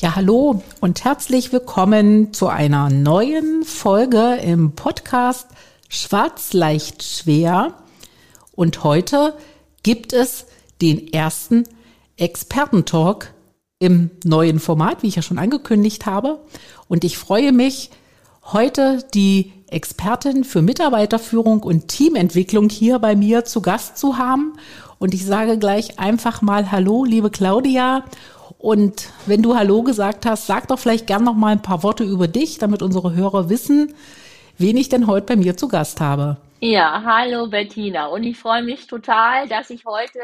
Ja, hallo und herzlich willkommen zu einer neuen Folge im Podcast Schwarz leicht schwer. Und heute gibt es den ersten Expertentalk im neuen Format, wie ich ja schon angekündigt habe. Und ich freue mich, heute die Expertin für Mitarbeiterführung und Teamentwicklung hier bei mir zu Gast zu haben. Und ich sage gleich einfach mal Hallo, liebe Claudia. Und wenn du Hallo gesagt hast, sag doch vielleicht gern noch mal ein paar Worte über dich, damit unsere Hörer wissen, wen ich denn heute bei mir zu Gast habe. Ja, hallo Bettina. Und ich freue mich total, dass ich heute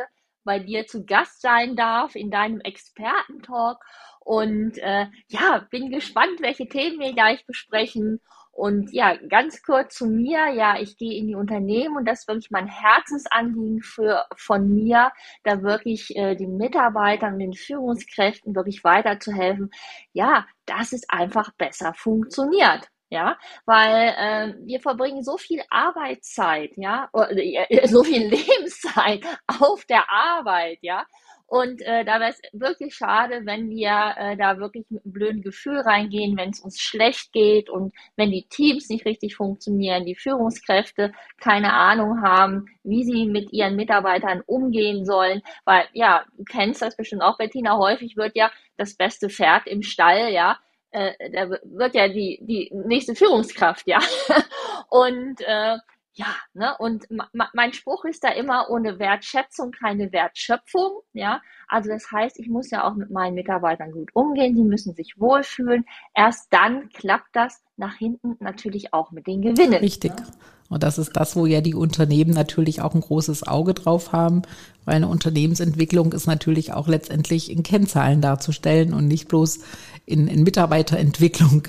bei dir zu Gast sein darf in deinem Expertentalk. Und äh, ja, bin gespannt, welche Themen wir gleich besprechen. Und ja, ganz kurz zu mir. Ja, ich gehe in die Unternehmen und das ist wirklich mein Herzensanliegen für, von mir, da wirklich äh, den Mitarbeitern den Führungskräften wirklich weiterzuhelfen. Ja, dass es einfach besser funktioniert. Ja, weil äh, wir verbringen so viel Arbeitszeit, ja, äh, so viel Lebenszeit auf der Arbeit, ja, und äh, da wäre es wirklich schade, wenn wir äh, da wirklich mit einem blöden Gefühl reingehen, wenn es uns schlecht geht und wenn die Teams nicht richtig funktionieren, die Führungskräfte keine Ahnung haben, wie sie mit ihren Mitarbeitern umgehen sollen. Weil, ja, du kennst das bestimmt auch, Bettina, häufig wird ja das beste Pferd im Stall, ja, äh, da wird ja die, die nächste Führungskraft, ja. Und äh, ja, ne, und mein Spruch ist da immer, ohne Wertschätzung keine Wertschöpfung, ja. Also das heißt, ich muss ja auch mit meinen Mitarbeitern gut umgehen, die müssen sich wohlfühlen. Erst dann klappt das nach hinten natürlich auch mit den Gewinnen. Richtig. Ne? Und das ist das, wo ja die Unternehmen natürlich auch ein großes Auge drauf haben, weil eine Unternehmensentwicklung ist natürlich auch letztendlich in Kennzahlen darzustellen und nicht bloß in, in Mitarbeiterentwicklung.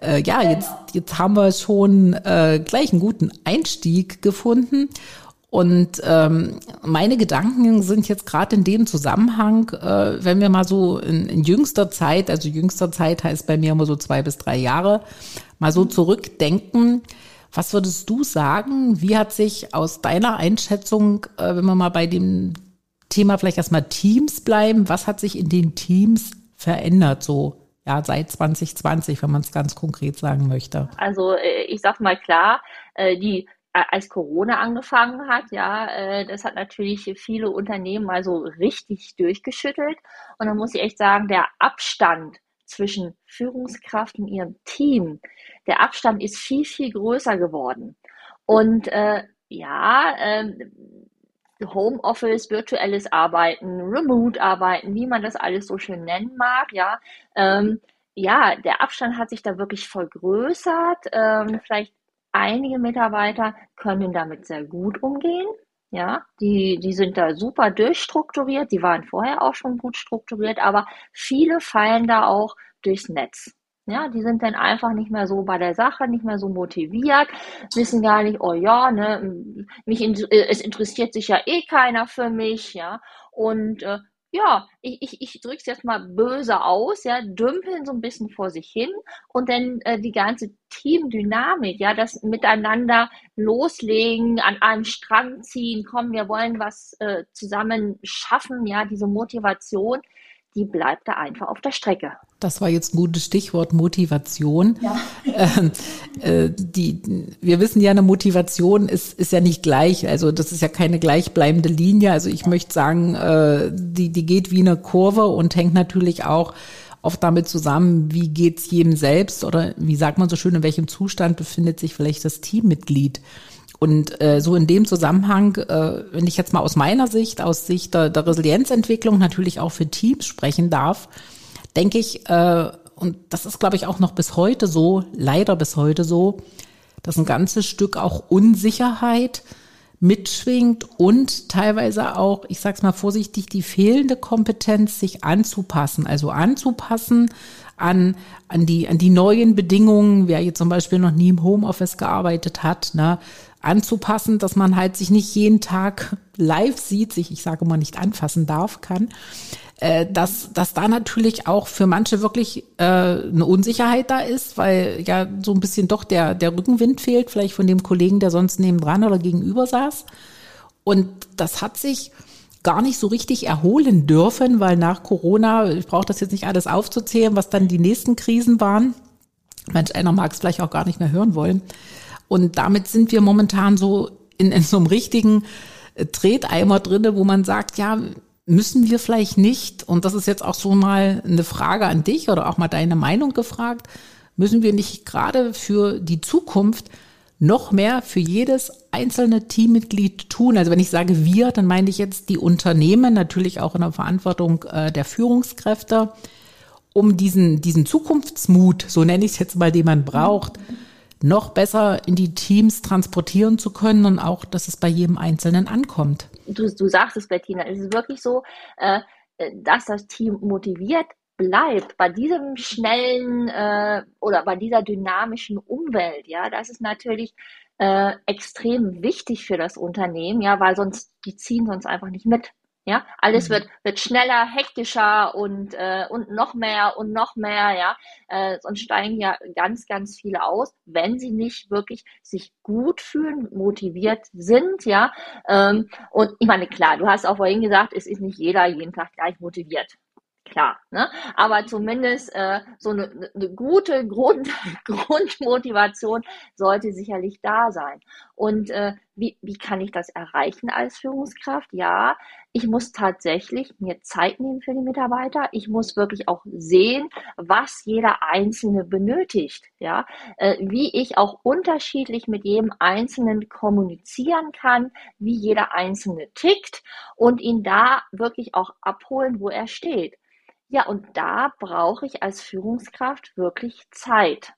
Äh, ja, jetzt, jetzt haben wir schon äh, gleich einen guten Einstieg gefunden. Und ähm, meine Gedanken sind jetzt gerade in dem Zusammenhang, äh, wenn wir mal so in, in jüngster Zeit, also jüngster Zeit heißt bei mir immer so zwei bis drei Jahre, mal so zurückdenken. Was würdest du sagen? Wie hat sich aus deiner Einschätzung, äh, wenn wir mal bei dem Thema vielleicht erstmal Teams bleiben, was hat sich in den Teams verändert so ja, seit 2020, wenn man es ganz konkret sagen möchte? Also äh, ich sag mal klar, äh, die äh, als Corona angefangen hat, ja, das hat natürlich viele Unternehmen mal so richtig durchgeschüttelt. Und dann muss ich echt sagen, der Abstand zwischen Führungskraft und ihrem Team, der Abstand ist viel, viel größer geworden. Und äh, ja, äh, Homeoffice, virtuelles Arbeiten, Remote-Arbeiten, wie man das alles so schön nennen mag, ja. Ähm, ja, der Abstand hat sich da wirklich vergrößert. Ähm, vielleicht einige Mitarbeiter können damit sehr gut umgehen. Ja, die, die sind da super durchstrukturiert. Die waren vorher auch schon gut strukturiert, aber viele fallen da auch durchs Netz. Ja, die sind dann einfach nicht mehr so bei der Sache, nicht mehr so motiviert, wissen gar nicht, oh ja, ne, mich, äh, es interessiert sich ja eh keiner für mich, ja. Und äh, ja, ich, ich, ich drücke es jetzt mal böse aus, ja, dümpeln so ein bisschen vor sich hin und dann äh, die ganze Teamdynamik, ja, das Miteinander loslegen, an einem Strang ziehen, komm, wir wollen was äh, zusammen schaffen, ja, diese Motivation, die bleibt da einfach auf der Strecke. Das war jetzt ein gutes Stichwort Motivation. Ja. Ähm, äh, die, wir wissen ja, eine Motivation ist, ist ja nicht gleich. Also das ist ja keine gleichbleibende Linie. Also ich möchte sagen, äh, die, die geht wie eine Kurve und hängt natürlich auch oft damit zusammen, wie geht's jedem selbst oder wie sagt man so schön, in welchem Zustand befindet sich vielleicht das Teammitglied. Und äh, so in dem Zusammenhang, äh, wenn ich jetzt mal aus meiner Sicht, aus Sicht der, der Resilienzentwicklung natürlich auch für Teams sprechen darf, denke ich, äh, und das ist, glaube ich, auch noch bis heute so, leider bis heute so, dass ein ganzes Stück auch Unsicherheit mitschwingt und teilweise auch, ich sag's mal vorsichtig, die fehlende Kompetenz, sich anzupassen. Also anzupassen an, an, die, an die neuen Bedingungen, wer jetzt zum Beispiel noch nie im Homeoffice gearbeitet hat, ne, anzupassen, dass man halt sich nicht jeden Tag live sieht, sich, ich sage mal, nicht anfassen darf, kann, äh, dass, dass da natürlich auch für manche wirklich äh, eine Unsicherheit da ist, weil ja so ein bisschen doch der, der Rückenwind fehlt, vielleicht von dem Kollegen, der sonst nebendran oder gegenüber saß. Und das hat sich gar nicht so richtig erholen dürfen, weil nach Corona, ich brauche das jetzt nicht alles aufzuzählen, was dann die nächsten Krisen waren. Manch einer mag es vielleicht auch gar nicht mehr hören wollen. Und damit sind wir momentan so in, in so einem richtigen äh, Treteimer drinne, wo man sagt, ja, müssen wir vielleicht nicht, und das ist jetzt auch so mal eine Frage an dich oder auch mal deine Meinung gefragt, müssen wir nicht gerade für die Zukunft noch mehr für jedes einzelne Teammitglied tun. Also wenn ich sage wir, dann meine ich jetzt die Unternehmen, natürlich auch in der Verantwortung äh, der Führungskräfte, um diesen, diesen Zukunftsmut, so nenne ich es jetzt mal, den man braucht, noch besser in die Teams transportieren zu können und auch, dass es bei jedem Einzelnen ankommt. Du, du sagst es, Bettina, es ist wirklich so, äh, dass das Team motiviert bleibt bei diesem schnellen äh, oder bei dieser dynamischen Umwelt, ja, das ist natürlich äh, extrem wichtig für das Unternehmen, ja, weil sonst die ziehen sonst einfach nicht mit. Ja, alles mhm. wird, wird schneller, hektischer und, äh, und noch mehr und noch mehr, ja. Äh, sonst steigen ja ganz, ganz viele aus, wenn sie nicht wirklich sich gut fühlen, motiviert sind, ja. Ähm, und ich meine, klar, du hast auch vorhin gesagt, es ist nicht jeder jeden Tag gleich motiviert klar. Ne? Aber zumindest äh, so eine, eine gute Grund, Grundmotivation sollte sicherlich da sein. Und äh, wie, wie kann ich das erreichen als Führungskraft? Ja, ich muss tatsächlich mir Zeit nehmen für die Mitarbeiter. Ich muss wirklich auch sehen, was jeder Einzelne benötigt. Ja, äh, wie ich auch unterschiedlich mit jedem Einzelnen kommunizieren kann, wie jeder Einzelne tickt und ihn da wirklich auch abholen, wo er steht. Ja, und da brauche ich als Führungskraft wirklich Zeit.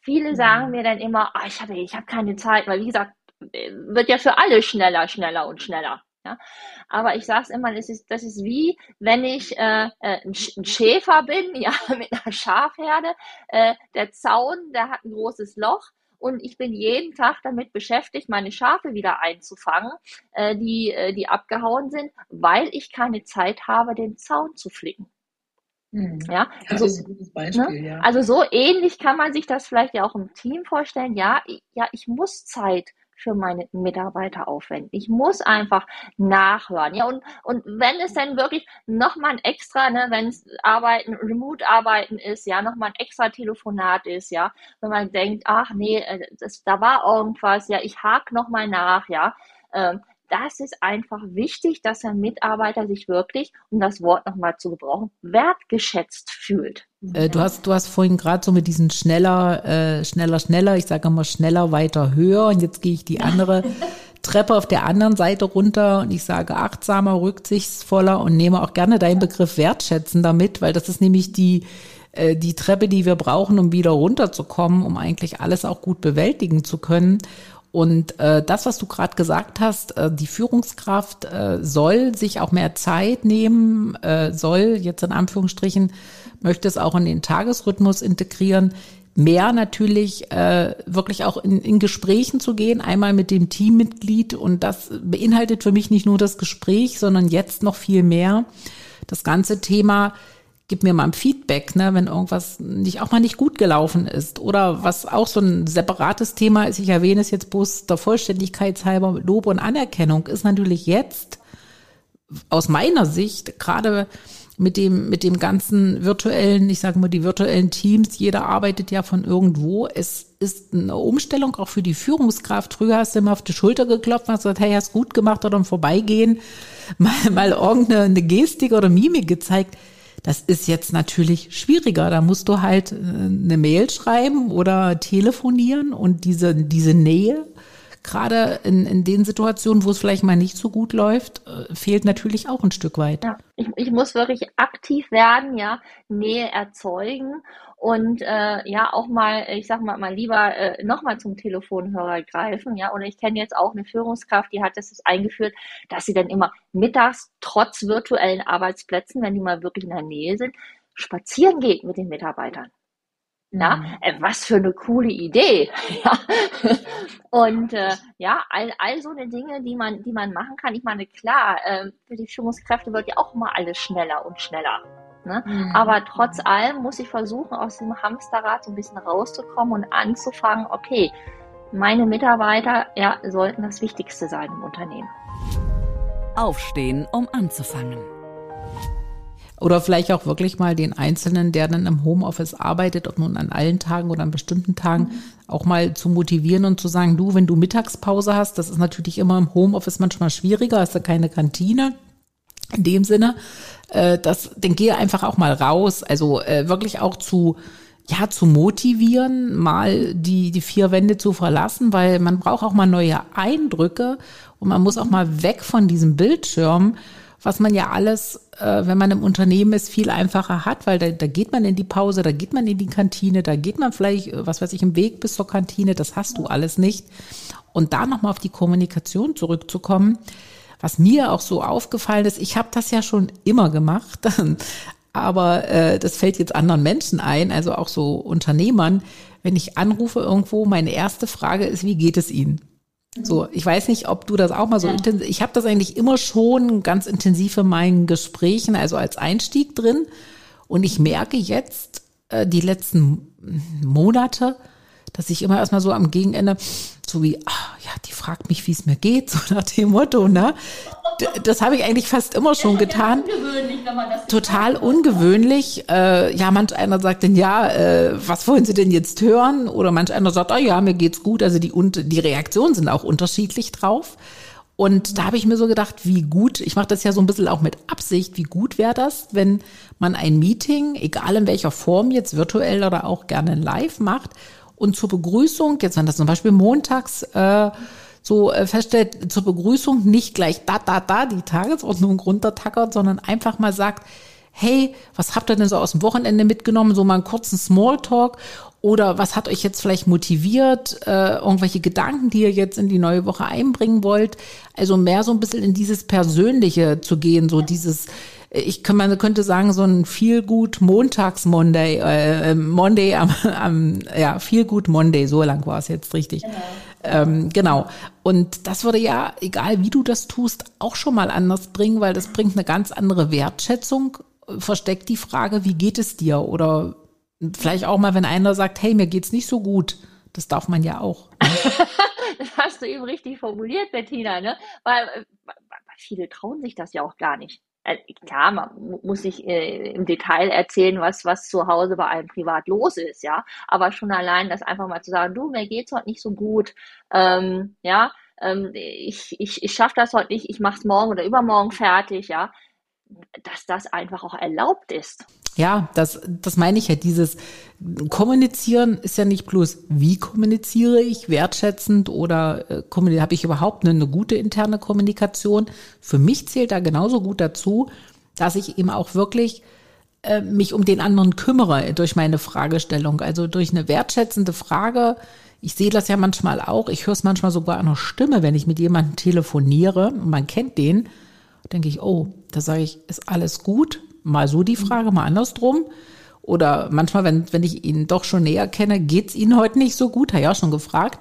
Viele mhm. sagen mir dann immer, oh, ich habe ich hab keine Zeit, weil wie gesagt, wird ja für alle schneller, schneller und schneller. Ja? Aber ich sage es immer, das ist, das ist wie, wenn ich äh, äh ein, Schäfer bin, ja, mit einer Schafherde. Äh, der Zaun, der hat ein großes Loch und ich bin jeden Tag damit beschäftigt, meine Schafe wieder einzufangen, äh, die, äh, die abgehauen sind, weil ich keine Zeit habe, den Zaun zu flicken. Mhm. Ja, das so, ist ein gutes Beispiel, ne? ja. Also so ähnlich kann man sich das vielleicht ja auch im Team vorstellen. Ja, ja, ich muss Zeit für meine Mitarbeiter aufwenden. Ich muss einfach nachhören. Ja, und, und wenn es dann wirklich nochmal ein extra, ne, wenn es Arbeiten, Remote-Arbeiten ist, ja, nochmal ein extra Telefonat ist, ja, wenn man denkt, ach nee, äh, das, da war irgendwas, ja, ich hake nochmal nach, ja, ähm, das ist einfach wichtig, dass der Mitarbeiter sich wirklich, um das Wort nochmal zu gebrauchen, wertgeschätzt fühlt. Äh, du hast, du hast vorhin gerade so mit diesen schneller, äh, schneller, schneller, ich sage immer schneller, weiter, höher. Und jetzt gehe ich die andere Treppe auf der anderen Seite runter und ich sage achtsamer, rücksichtsvoller und nehme auch gerne deinen Begriff wertschätzen damit, weil das ist nämlich die, äh, die Treppe, die wir brauchen, um wieder runterzukommen, um eigentlich alles auch gut bewältigen zu können. Und äh, das, was du gerade gesagt hast, äh, die Führungskraft äh, soll sich auch mehr Zeit nehmen, äh, soll jetzt in Anführungsstrichen, möchte es auch in den Tagesrhythmus integrieren, mehr natürlich äh, wirklich auch in, in Gesprächen zu gehen, einmal mit dem Teammitglied. Und das beinhaltet für mich nicht nur das Gespräch, sondern jetzt noch viel mehr das ganze Thema gib mir mal ein Feedback, ne, wenn irgendwas nicht auch mal nicht gut gelaufen ist. Oder was auch so ein separates Thema ist, ich erwähne es jetzt bloß der Vollständigkeit halber, Lob und Anerkennung ist natürlich jetzt aus meiner Sicht gerade mit dem, mit dem ganzen virtuellen, ich sage mal, die virtuellen Teams, jeder arbeitet ja von irgendwo. Es ist eine Umstellung auch für die Führungskraft. Früher hast du immer auf die Schulter geklopft und hast gesagt, hey, hast gut gemacht oder im Vorbeigehen mal, mal irgendeine Gestik oder Mimik gezeigt. Das ist jetzt natürlich schwieriger. Da musst du halt äh, eine Mail schreiben oder telefonieren und diese, diese Nähe, gerade in, in den Situationen, wo es vielleicht mal nicht so gut läuft, äh, fehlt natürlich auch ein Stück weit. Ja, ich, ich muss wirklich aktiv werden, ja, Nähe erzeugen und äh, ja auch mal, ich sag mal, mal lieber äh, nochmal zum Telefonhörer greifen, ja. Und ich kenne jetzt auch eine Führungskraft, die hat das eingeführt, dass sie dann immer mittags trotz virtuellen Arbeitsplätzen, wenn die mal wirklich in der Nähe sind, spazieren geht mit den Mitarbeitern. Ja, mhm. äh, was für eine coole Idee. ja. Und äh, ja, all, all so eine Dinge, die man, die man machen kann. Ich meine, klar, äh, für die Führungskräfte wird ja auch immer alles schneller und schneller. Ne? Mhm. Aber trotz allem muss ich versuchen, aus dem Hamsterrad so ein bisschen rauszukommen und anzufangen, okay, meine Mitarbeiter ja, sollten das Wichtigste sein im Unternehmen. Aufstehen, um anzufangen. Oder vielleicht auch wirklich mal den Einzelnen, der dann im Homeoffice arbeitet, ob nun an allen Tagen oder an bestimmten Tagen, mhm. auch mal zu motivieren und zu sagen, du, wenn du Mittagspause hast, das ist natürlich immer im Homeoffice manchmal schwieriger, hast du keine Kantine. In dem Sinne, äh, das, dann gehe einfach auch mal raus. Also äh, wirklich auch zu, ja, zu motivieren, mal die, die vier Wände zu verlassen, weil man braucht auch mal neue Eindrücke und man muss auch mal weg von diesem Bildschirm, was man ja alles, äh, wenn man im Unternehmen ist, viel einfacher hat, weil da, da geht man in die Pause, da geht man in die Kantine, da geht man vielleicht, äh, was weiß ich, im Weg bis zur Kantine, das hast du alles nicht. Und da nochmal auf die Kommunikation zurückzukommen, was mir auch so aufgefallen ist, ich habe das ja schon immer gemacht, aber äh, das fällt jetzt anderen Menschen ein, also auch so Unternehmern. Wenn ich anrufe irgendwo, meine erste Frage ist, wie geht es Ihnen? So, ich weiß nicht, ob du das auch mal so ja. intensiv. Ich habe das eigentlich immer schon ganz intensiv in meinen Gesprächen, also als Einstieg drin. Und ich merke jetzt äh, die letzten Monate, dass ich immer erstmal so am Gegenende, so wie, ach, ja, die fragt mich, wie es mir geht, so nach dem Motto, ne? Das habe ich eigentlich fast immer schon getan. Ungewöhnlich, wenn man das Total ungewöhnlich. Äh, ja, manch einer sagt dann, ja, äh, was wollen Sie denn jetzt hören? Oder manch einer sagt, oh ja, mir geht's gut. Also die, und die Reaktionen sind auch unterschiedlich drauf. Und da habe ich mir so gedacht, wie gut, ich mache das ja so ein bisschen auch mit Absicht, wie gut wäre das, wenn man ein Meeting, egal in welcher Form, jetzt virtuell oder auch gerne live macht und zur Begrüßung, jetzt wenn das zum Beispiel montags äh, so äh, feststellt, zur Begrüßung nicht gleich da, da, da die Tagesordnung runtertackert, sondern einfach mal sagt, hey, was habt ihr denn so aus dem Wochenende mitgenommen? So mal einen kurzen Smalltalk oder was hat euch jetzt vielleicht motiviert? Äh, irgendwelche Gedanken, die ihr jetzt in die neue Woche einbringen wollt? Also mehr so ein bisschen in dieses Persönliche zu gehen, so dieses, ich kann, man könnte sagen, so ein viel gut Montags Monday, äh, Monday am, am ja, viel gut Monday, so lang war es jetzt richtig. Genau. Ähm, genau. Und das würde ja, egal wie du das tust, auch schon mal anders bringen, weil das bringt eine ganz andere Wertschätzung, versteckt die Frage, wie geht es dir? Oder vielleicht auch mal, wenn einer sagt, hey, mir geht's nicht so gut. Das darf man ja auch. Ne? das hast du eben richtig formuliert, Bettina, ne? Weil, äh, viele trauen sich das ja auch gar nicht äh, klar, man muss nicht äh, im Detail erzählen, was, was zu Hause bei einem privat los ist, ja. Aber schon allein das einfach mal zu sagen, du, mir geht's heute nicht so gut, ähm, ja, ähm, ich, ich, ich schaffe das heute nicht, ich mach's morgen oder übermorgen fertig, ja, dass das einfach auch erlaubt ist. Ja, das, das meine ich ja. Dieses Kommunizieren ist ja nicht bloß, wie kommuniziere ich, wertschätzend oder äh, habe ich überhaupt eine, eine gute interne Kommunikation. Für mich zählt da genauso gut dazu, dass ich eben auch wirklich äh, mich um den anderen kümmere durch meine Fragestellung. Also durch eine wertschätzende Frage. Ich sehe das ja manchmal auch. Ich höre es manchmal sogar an der Stimme, wenn ich mit jemandem telefoniere und man kennt den, denke ich, oh, da sage ich, ist alles gut? Mal so die Frage, mal andersrum. Oder manchmal, wenn, wenn ich ihn doch schon näher kenne, geht's Ihnen heute nicht so gut? Hat ja auch schon gefragt.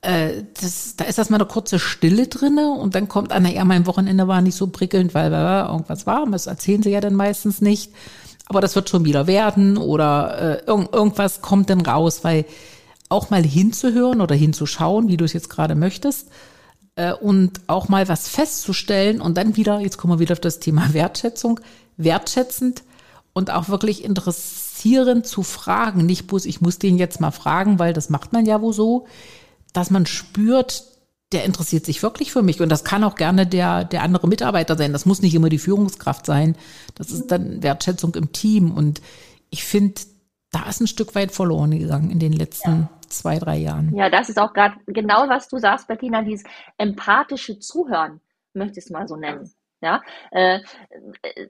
Äh, das, da ist erstmal eine kurze Stille drinne und dann kommt einer, ja, mein Wochenende war nicht so prickelnd, weil äh, irgendwas war. Das erzählen sie ja dann meistens nicht. Aber das wird schon wieder werden oder äh, irg irgendwas kommt dann raus, weil auch mal hinzuhören oder hinzuschauen, wie du es jetzt gerade möchtest, äh, und auch mal was festzustellen und dann wieder, jetzt kommen wir wieder auf das Thema Wertschätzung, wertschätzend und auch wirklich interessierend zu fragen. Nicht bloß, ich muss den jetzt mal fragen, weil das macht man ja wohl so, dass man spürt, der interessiert sich wirklich für mich. Und das kann auch gerne der, der andere Mitarbeiter sein. Das muss nicht immer die Führungskraft sein. Das ist dann Wertschätzung im Team. Und ich finde, da ist ein Stück weit verloren gegangen in den letzten ja. Zwei, drei Jahren. Ja, das ist auch gerade genau, was du sagst, Bettina, dieses empathische Zuhören, möchte ich es mal so nennen. Ja, äh,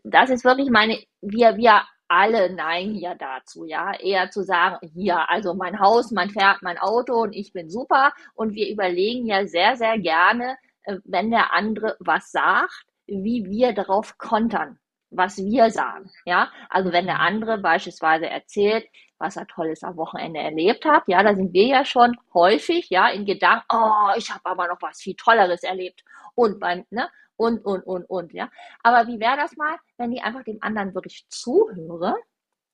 das ist wirklich meine, wir, wir alle neigen ja dazu, ja, eher zu sagen, hier, also mein Haus, mein Pferd, mein Auto und ich bin super. Und wir überlegen ja sehr, sehr gerne, äh, wenn der andere was sagt, wie wir darauf kontern. was wir sagen. Ja, also wenn der andere beispielsweise erzählt, was er Tolles am Wochenende erlebt hat, ja, da sind wir ja schon häufig, ja, in Gedanken, oh, ich habe aber noch was viel Tolleres erlebt und beim, ne, und, und, und, und, ja. Aber wie wäre das mal, wenn ich einfach dem anderen wirklich zuhöre,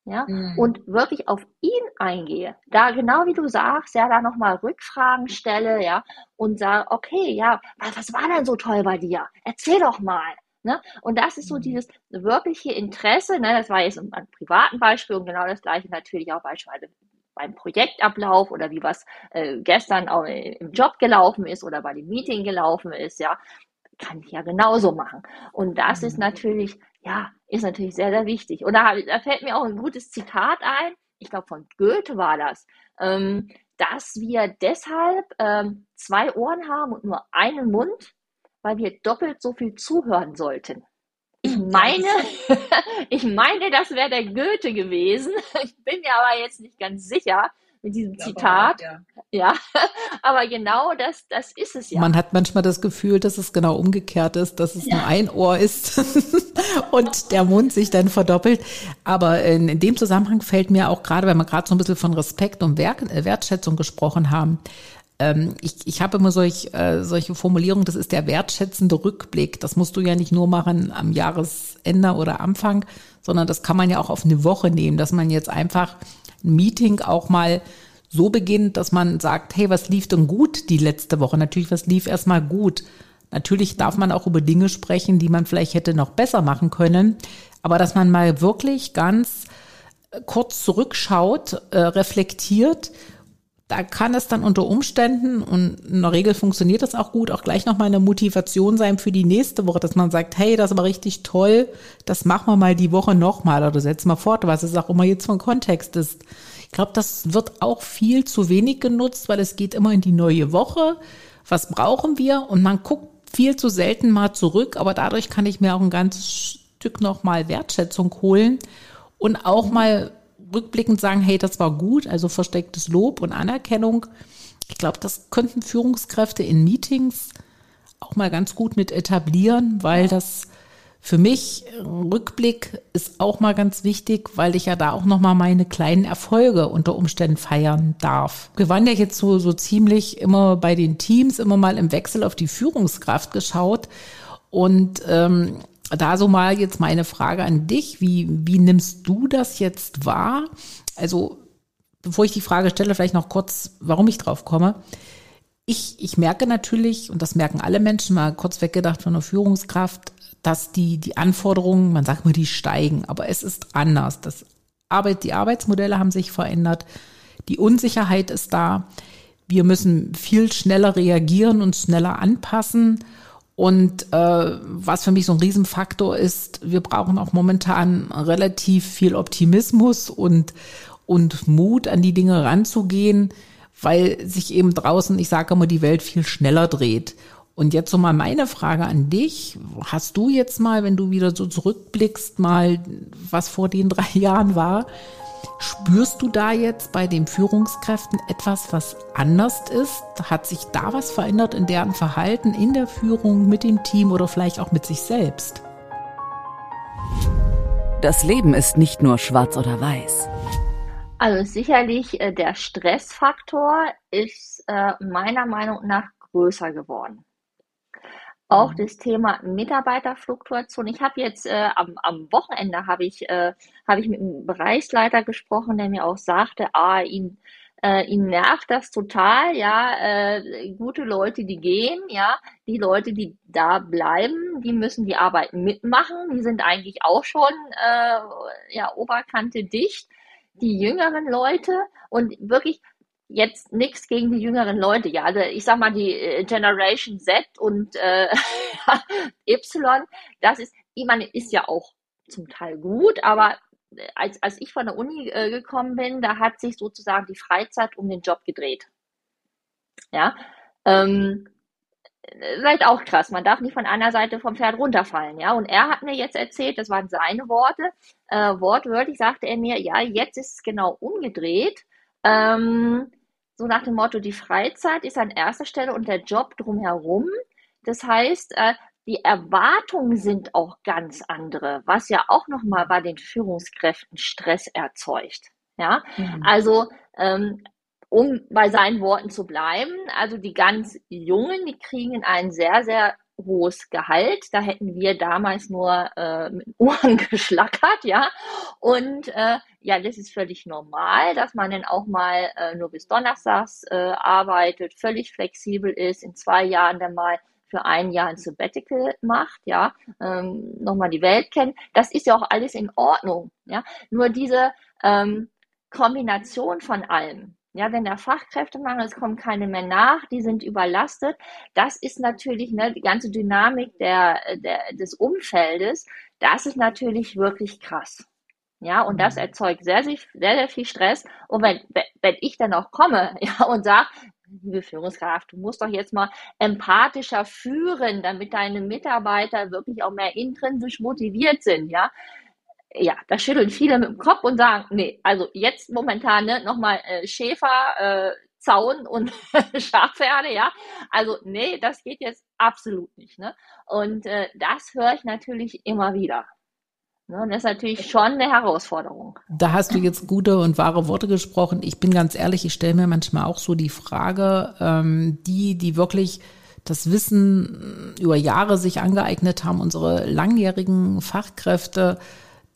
ja, mhm. und wirklich auf ihn eingehe, da genau wie du sagst, ja, da nochmal Rückfragen stelle, ja, und sage, okay, ja, was, was war denn so toll bei dir? Erzähl doch mal, Ne? Und das ist so mhm. dieses wirkliche Interesse, ne? das war jetzt ein, ein privaten Beispiel und genau das gleiche natürlich auch beispielsweise beim Projektablauf oder wie was äh, gestern auch im Job gelaufen ist oder bei dem Meeting gelaufen ist, ja, kann ich ja genauso machen. Und das ist mhm. natürlich, ja, ist natürlich sehr, sehr wichtig. Und da, da fällt mir auch ein gutes Zitat ein, ich glaube von Goethe war das, ähm, dass wir deshalb ähm, zwei Ohren haben und nur einen Mund, weil wir doppelt so viel zuhören sollten. Ich meine, ich meine, das wäre der Goethe gewesen. Ich bin mir aber jetzt nicht ganz sicher mit diesem Zitat. ja. ja. aber genau das, das ist es ja. Man hat manchmal das Gefühl, dass es genau umgekehrt ist, dass es ja. nur ein Ohr ist und der Mund sich dann verdoppelt. Aber in, in dem Zusammenhang fällt mir auch gerade, wenn wir gerade so ein bisschen von Respekt und Wertschätzung gesprochen haben, ähm, ich, ich habe immer solch, äh, solche Formulierungen, das ist der wertschätzende Rückblick. Das musst du ja nicht nur machen am Jahresende oder Anfang, sondern das kann man ja auch auf eine Woche nehmen, dass man jetzt einfach ein Meeting auch mal so beginnt, dass man sagt, hey, was lief denn gut die letzte Woche? Natürlich, was lief erstmal gut? Natürlich darf man auch über Dinge sprechen, die man vielleicht hätte noch besser machen können, aber dass man mal wirklich ganz kurz zurückschaut, äh, reflektiert da kann es dann unter Umständen, und in der Regel funktioniert das auch gut, auch gleich nochmal eine Motivation sein für die nächste Woche, dass man sagt, hey, das war richtig toll, das machen wir mal die Woche nochmal oder setzen wir fort, was es auch immer jetzt von Kontext ist. Ich glaube, das wird auch viel zu wenig genutzt, weil es geht immer in die neue Woche. Was brauchen wir? Und man guckt viel zu selten mal zurück, aber dadurch kann ich mir auch ein ganzes Stück nochmal Wertschätzung holen und auch mal rückblickend sagen, hey, das war gut, also verstecktes Lob und Anerkennung. Ich glaube, das könnten Führungskräfte in Meetings auch mal ganz gut mit etablieren, weil das für mich Rückblick ist auch mal ganz wichtig, weil ich ja da auch noch mal meine kleinen Erfolge unter Umständen feiern darf. Wir waren ja jetzt so so ziemlich immer bei den Teams immer mal im Wechsel auf die Führungskraft geschaut und ähm, da so mal jetzt meine Frage an dich. Wie, wie nimmst du das jetzt wahr? Also, bevor ich die Frage stelle, vielleicht noch kurz, warum ich drauf komme. Ich, ich merke natürlich, und das merken alle Menschen, mal kurz weggedacht von der Führungskraft, dass die, die Anforderungen, man sagt mal, die steigen, aber es ist anders. Das Arbeit, die Arbeitsmodelle haben sich verändert. Die Unsicherheit ist da. Wir müssen viel schneller reagieren und schneller anpassen. Und äh, was für mich so ein Riesenfaktor ist, wir brauchen auch momentan relativ viel Optimismus und, und Mut, an die Dinge ranzugehen, weil sich eben draußen, ich sage immer, die Welt viel schneller dreht. Und jetzt so mal meine Frage an dich. Hast du jetzt mal, wenn du wieder so zurückblickst, mal, was vor den drei Jahren war, Spürst du da jetzt bei den Führungskräften etwas, was anders ist? Hat sich da was verändert in deren Verhalten, in der Führung, mit dem Team oder vielleicht auch mit sich selbst? Das Leben ist nicht nur schwarz oder weiß. Also sicherlich äh, der Stressfaktor ist äh, meiner Meinung nach größer geworden. Auch mhm. das Thema Mitarbeiterfluktuation. Ich habe jetzt äh, am, am Wochenende habe ich, äh, hab ich mit einem Bereichsleiter gesprochen, der mir auch sagte, ah, ihn, äh, ihn nervt das total, ja, äh, gute Leute, die gehen, ja, die Leute, die da bleiben, die müssen die Arbeit mitmachen, die sind eigentlich auch schon äh, ja Oberkante dicht. Die jüngeren Leute und wirklich jetzt nichts gegen die jüngeren Leute. Ja, also ich sag mal, die äh, Generation Z und äh, Y, das ist, ich meine, ist ja auch zum Teil gut, aber äh, als, als ich von der Uni äh, gekommen bin, da hat sich sozusagen die Freizeit um den Job gedreht. Ja, ähm, vielleicht auch krass. Man darf nicht von einer Seite vom Pferd runterfallen, ja. Und er hat mir jetzt erzählt, das waren seine Worte, äh, wortwörtlich sagte er mir, ja, jetzt ist es genau umgedreht. Ähm, so nach dem Motto, die Freizeit ist an erster Stelle und der Job drumherum. Das heißt, äh, die Erwartungen sind auch ganz andere, was ja auch nochmal bei den Führungskräften Stress erzeugt. Ja, mhm. also ähm, um bei seinen Worten zu bleiben, also die ganz Jungen, die kriegen ein sehr, sehr hohes Gehalt. Da hätten wir damals nur äh, mit Ohren geschlackert, ja. Und äh, ja, das ist völlig normal, dass man dann auch mal äh, nur bis Donnerstags äh, arbeitet, völlig flexibel ist, in zwei Jahren dann mal für ein Jahr ein Sabbatical macht, ja, ähm, nochmal die Welt kennt. Das ist ja auch alles in Ordnung, ja. Nur diese ähm, Kombination von allem, ja, wenn der Fachkräftemangel, es kommen keine mehr nach, die sind überlastet. Das ist natürlich ne, die ganze Dynamik der, der, des Umfeldes. Das ist natürlich wirklich krass. Ja, und das mhm. erzeugt sehr, sehr, sehr, sehr viel Stress. Und wenn, wenn ich dann auch komme ja, und sage, liebe Führungskraft, du musst doch jetzt mal empathischer führen, damit deine Mitarbeiter wirklich auch mehr intrinsisch motiviert sind, ja, ja, da schütteln viele mit dem Kopf und sagen, nee, also jetzt momentan ne, nochmal äh, Schäfer, äh, Zaun und Schafpferde, ja. Also nee, das geht jetzt absolut nicht. Ne? Und äh, das höre ich natürlich immer wieder. Ne? Und das ist natürlich schon eine Herausforderung. Da hast du jetzt gute und wahre Worte gesprochen. Ich bin ganz ehrlich, ich stelle mir manchmal auch so die Frage, ähm, die, die wirklich das Wissen über Jahre sich angeeignet haben, unsere langjährigen Fachkräfte,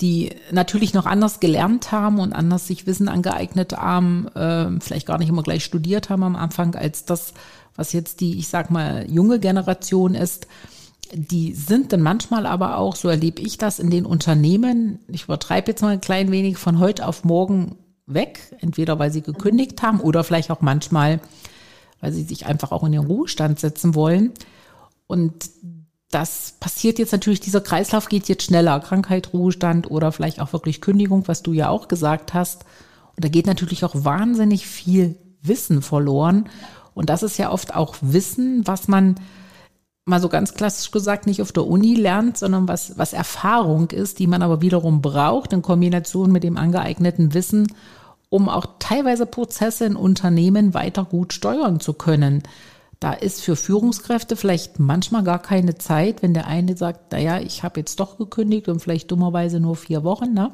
die natürlich noch anders gelernt haben und anders sich Wissen angeeignet haben, äh, vielleicht gar nicht immer gleich studiert haben am Anfang, als das, was jetzt die, ich sag mal, junge Generation ist. Die sind dann manchmal aber auch, so erlebe ich das in den Unternehmen, ich übertreibe jetzt mal ein klein wenig, von heute auf morgen weg, entweder weil sie gekündigt haben oder vielleicht auch manchmal, weil sie sich einfach auch in den Ruhestand setzen wollen. Und das passiert jetzt natürlich, dieser Kreislauf geht jetzt schneller. Krankheit, Ruhestand oder vielleicht auch wirklich Kündigung, was du ja auch gesagt hast. Und da geht natürlich auch wahnsinnig viel Wissen verloren. Und das ist ja oft auch Wissen, was man mal so ganz klassisch gesagt nicht auf der Uni lernt, sondern was, was Erfahrung ist, die man aber wiederum braucht in Kombination mit dem angeeigneten Wissen, um auch teilweise Prozesse in Unternehmen weiter gut steuern zu können. Da ist für Führungskräfte vielleicht manchmal gar keine Zeit, wenn der eine sagt, naja, ich habe jetzt doch gekündigt und vielleicht dummerweise nur vier Wochen, ne?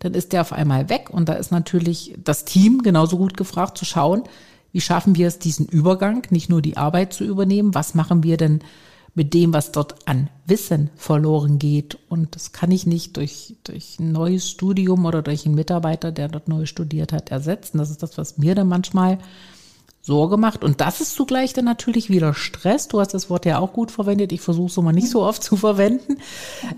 dann ist der auf einmal weg und da ist natürlich das Team genauso gut gefragt zu schauen, wie schaffen wir es, diesen Übergang, nicht nur die Arbeit zu übernehmen, was machen wir denn mit dem, was dort an Wissen verloren geht. Und das kann ich nicht durch, durch ein neues Studium oder durch einen Mitarbeiter, der dort neu studiert hat, ersetzen. Das ist das, was mir dann manchmal Sorge macht. Und das ist zugleich dann natürlich wieder Stress. Du hast das Wort ja auch gut verwendet. Ich versuche es mal nicht so oft zu verwenden.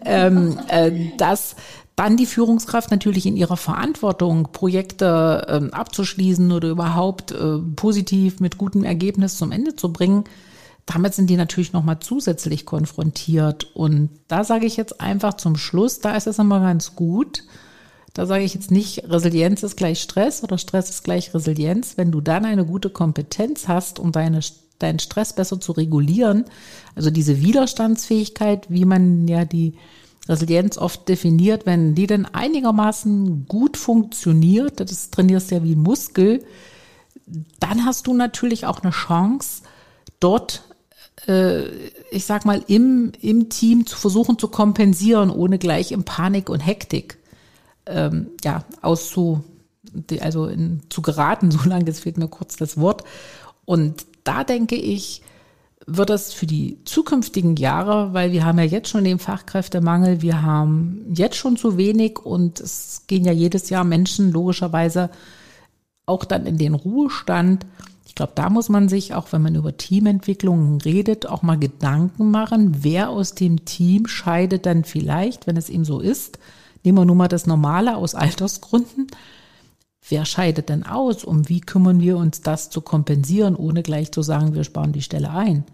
Ähm, äh, dass dann die Führungskraft natürlich in ihrer Verantwortung, Projekte ähm, abzuschließen oder überhaupt äh, positiv mit gutem Ergebnis zum Ende zu bringen, damit sind die natürlich nochmal zusätzlich konfrontiert. Und da sage ich jetzt einfach zum Schluss, da ist es immer ganz gut, da sage ich jetzt nicht, Resilienz ist gleich Stress oder Stress ist gleich Resilienz. Wenn du dann eine gute Kompetenz hast, um deine, deinen Stress besser zu regulieren, also diese Widerstandsfähigkeit, wie man ja die Resilienz oft definiert, wenn die dann einigermaßen gut funktioniert, das trainierst du ja wie Muskel, dann hast du natürlich auch eine Chance, dort, äh, ich sag mal, im, im Team zu versuchen zu kompensieren, ohne gleich in Panik und Hektik ähm, ja, auszu, also in, zu geraten, so lange, es fehlt mir kurz das Wort. Und da denke ich, wird das für die zukünftigen Jahre, weil wir haben ja jetzt schon den Fachkräftemangel, wir haben jetzt schon zu wenig und es gehen ja jedes Jahr Menschen logischerweise auch dann in den Ruhestand. Ich glaube, da muss man sich, auch wenn man über Teamentwicklungen redet, auch mal Gedanken machen, wer aus dem Team scheidet dann vielleicht, wenn es ihm so ist, Nehmen wir nun mal das Normale aus Altersgründen. Wer scheidet denn aus? Um wie kümmern wir uns, das zu kompensieren, ohne gleich zu sagen, wir sparen die Stelle ein?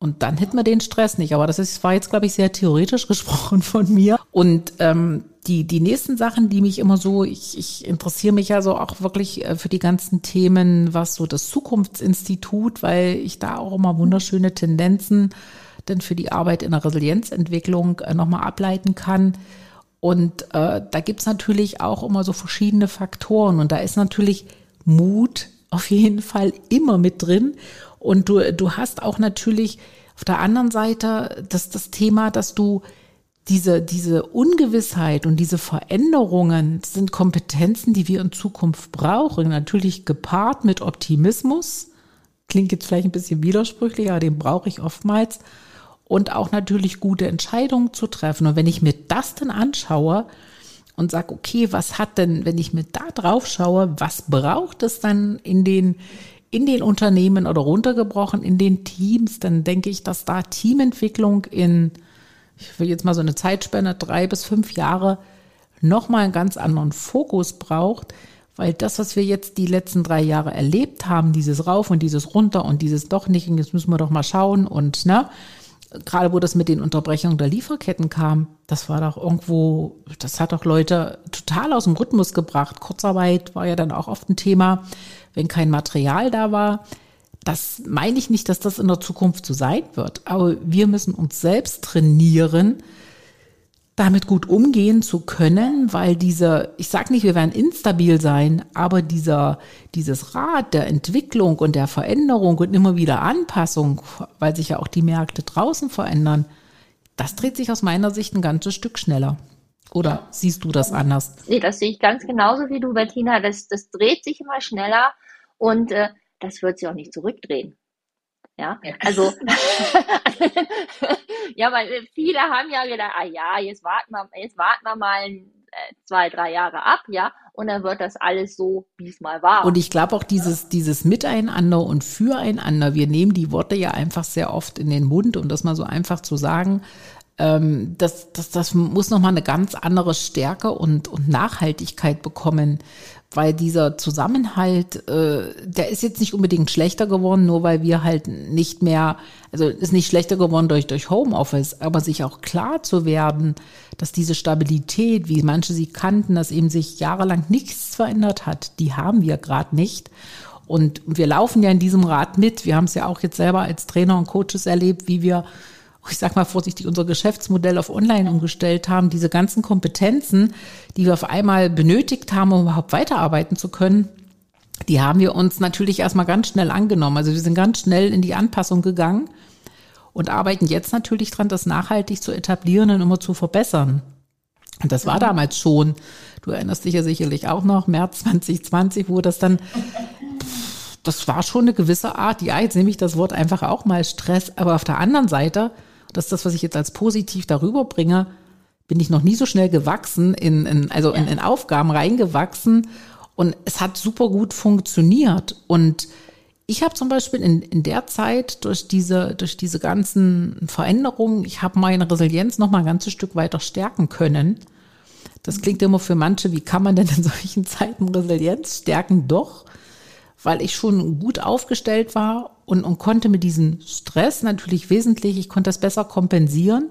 Und dann hätten wir den Stress nicht. Aber das ist, war jetzt, glaube ich, sehr theoretisch gesprochen von mir. Und ähm, die, die nächsten Sachen, die mich immer so, ich, ich interessiere mich ja so auch wirklich äh, für die ganzen Themen, was so das Zukunftsinstitut, weil ich da auch immer wunderschöne Tendenzen denn für die Arbeit in der Resilienzentwicklung äh, nochmal ableiten kann. Und äh, da gibt's natürlich auch immer so verschiedene Faktoren. Und da ist natürlich Mut auf jeden Fall immer mit drin. Und du, du hast auch natürlich Auf der anderen Seite, das, das Thema, dass du diese, diese Ungewissheit und diese Veränderungen sind Kompetenzen, die wir in Zukunft brauchen. Natürlich gepaart mit Optimismus. Klingt jetzt vielleicht ein bisschen widersprüchlich, aber den brauche ich oftmals. Und auch natürlich gute Entscheidungen zu treffen. Und wenn ich mir das dann anschaue und sage, okay, was hat denn, wenn ich mir da drauf schaue, was braucht es dann in den, in den Unternehmen oder runtergebrochen in den Teams, dann denke ich, dass da Teamentwicklung in ich will jetzt mal so eine Zeitspanne, drei bis fünf Jahre, nochmal einen ganz anderen Fokus braucht, weil das, was wir jetzt die letzten drei Jahre erlebt haben, dieses Rauf und dieses Runter und dieses doch nicht, und jetzt müssen wir doch mal schauen und, ne, gerade wo das mit den Unterbrechungen der Lieferketten kam, das war doch irgendwo, das hat doch Leute total aus dem Rhythmus gebracht. Kurzarbeit war ja dann auch oft ein Thema, wenn kein Material da war. Das meine ich nicht, dass das in der Zukunft so sein wird, aber wir müssen uns selbst trainieren, damit gut umgehen zu können, weil diese, ich sage nicht, wir werden instabil sein, aber dieser, dieses Rad der Entwicklung und der Veränderung und immer wieder Anpassung, weil sich ja auch die Märkte draußen verändern, das dreht sich aus meiner Sicht ein ganzes Stück schneller. Oder siehst du das anders? Nee, das sehe ich ganz genauso wie du, Bettina. Das, das dreht sich immer schneller und äh, das wird sich auch nicht zurückdrehen. Ja, ja. also, ja, weil viele haben ja gedacht, ah ja, jetzt warten wir, jetzt warten wir mal äh, zwei, drei Jahre ab, ja, und dann wird das alles so, wie es mal war. Und ich glaube auch dieses, dieses Miteinander und Füreinander, wir nehmen die Worte ja einfach sehr oft in den Mund, um das mal so einfach zu sagen, ähm, das, das, das muss nochmal eine ganz andere Stärke und, und Nachhaltigkeit bekommen, weil dieser Zusammenhalt, äh, der ist jetzt nicht unbedingt schlechter geworden, nur weil wir halt nicht mehr, also ist nicht schlechter geworden durch, durch Homeoffice, aber sich auch klar zu werden, dass diese Stabilität, wie manche sie kannten, dass eben sich jahrelang nichts verändert hat, die haben wir gerade nicht. Und wir laufen ja in diesem Rad mit. Wir haben es ja auch jetzt selber als Trainer und Coaches erlebt, wie wir ich sag mal vorsichtig, unser Geschäftsmodell auf Online umgestellt haben, diese ganzen Kompetenzen, die wir auf einmal benötigt haben, um überhaupt weiterarbeiten zu können, die haben wir uns natürlich erstmal ganz schnell angenommen. Also wir sind ganz schnell in die Anpassung gegangen und arbeiten jetzt natürlich dran, das nachhaltig zu etablieren und immer zu verbessern. Und das war damals schon, du erinnerst dich ja sicherlich auch noch, März 2020, wo das dann das war schon eine gewisse Art, ja, jetzt nehme ich das Wort einfach auch mal Stress, aber auf der anderen Seite das ist das, was ich jetzt als positiv darüber bringe, bin ich noch nie so schnell gewachsen, in, in also in, in Aufgaben reingewachsen und es hat super gut funktioniert. Und ich habe zum Beispiel in, in der Zeit durch diese, durch diese ganzen Veränderungen, ich habe meine Resilienz noch mal ein ganzes Stück weiter stärken können. Das klingt immer für manche, wie kann man denn in solchen Zeiten Resilienz stärken? Doch, weil ich schon gut aufgestellt war und, und konnte mit diesem Stress natürlich wesentlich, ich konnte das besser kompensieren.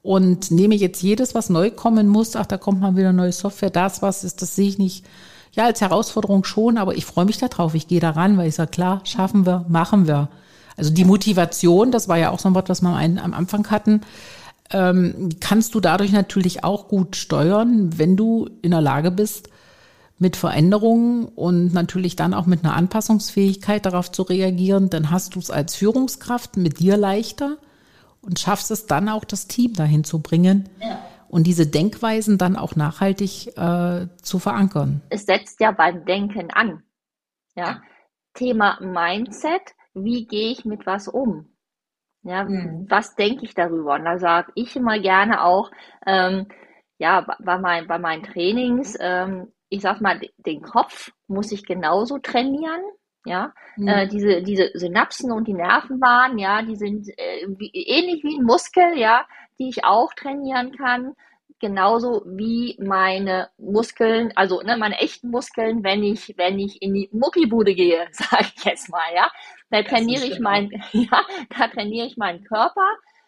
Und nehme jetzt jedes, was neu kommen muss, ach, da kommt mal wieder neue Software, das was ist, das sehe ich nicht, ja, als Herausforderung schon, aber ich freue mich darauf, ich gehe da ran, weil ich sage, klar, schaffen wir, machen wir. Also die Motivation, das war ja auch so ein Wort, was wir am Anfang hatten, ähm, kannst du dadurch natürlich auch gut steuern, wenn du in der Lage bist, mit Veränderungen und natürlich dann auch mit einer Anpassungsfähigkeit darauf zu reagieren, dann hast du es als Führungskraft mit dir leichter und schaffst es dann auch, das Team dahin zu bringen ja. und diese Denkweisen dann auch nachhaltig äh, zu verankern. Es setzt ja beim Denken an. Ja? Thema Mindset, wie gehe ich mit was um? Ja, mhm. was denke ich darüber? Und da sage ich immer gerne auch, ähm, ja, bei, mein, bei meinen Trainings, ähm, ich sag mal, den Kopf muss ich genauso trainieren. Ja, mhm. äh, diese, diese Synapsen und die Nervenbahnen, ja, die sind äh, wie, ähnlich wie ein Muskel, ja, die ich auch trainieren kann. Genauso wie meine Muskeln, also ne, meine echten Muskeln, wenn ich, wenn ich in die Muckibude gehe, sage ich jetzt mal, ja. Da trainiere ich mein, ja, da trainiere ich meinen Körper.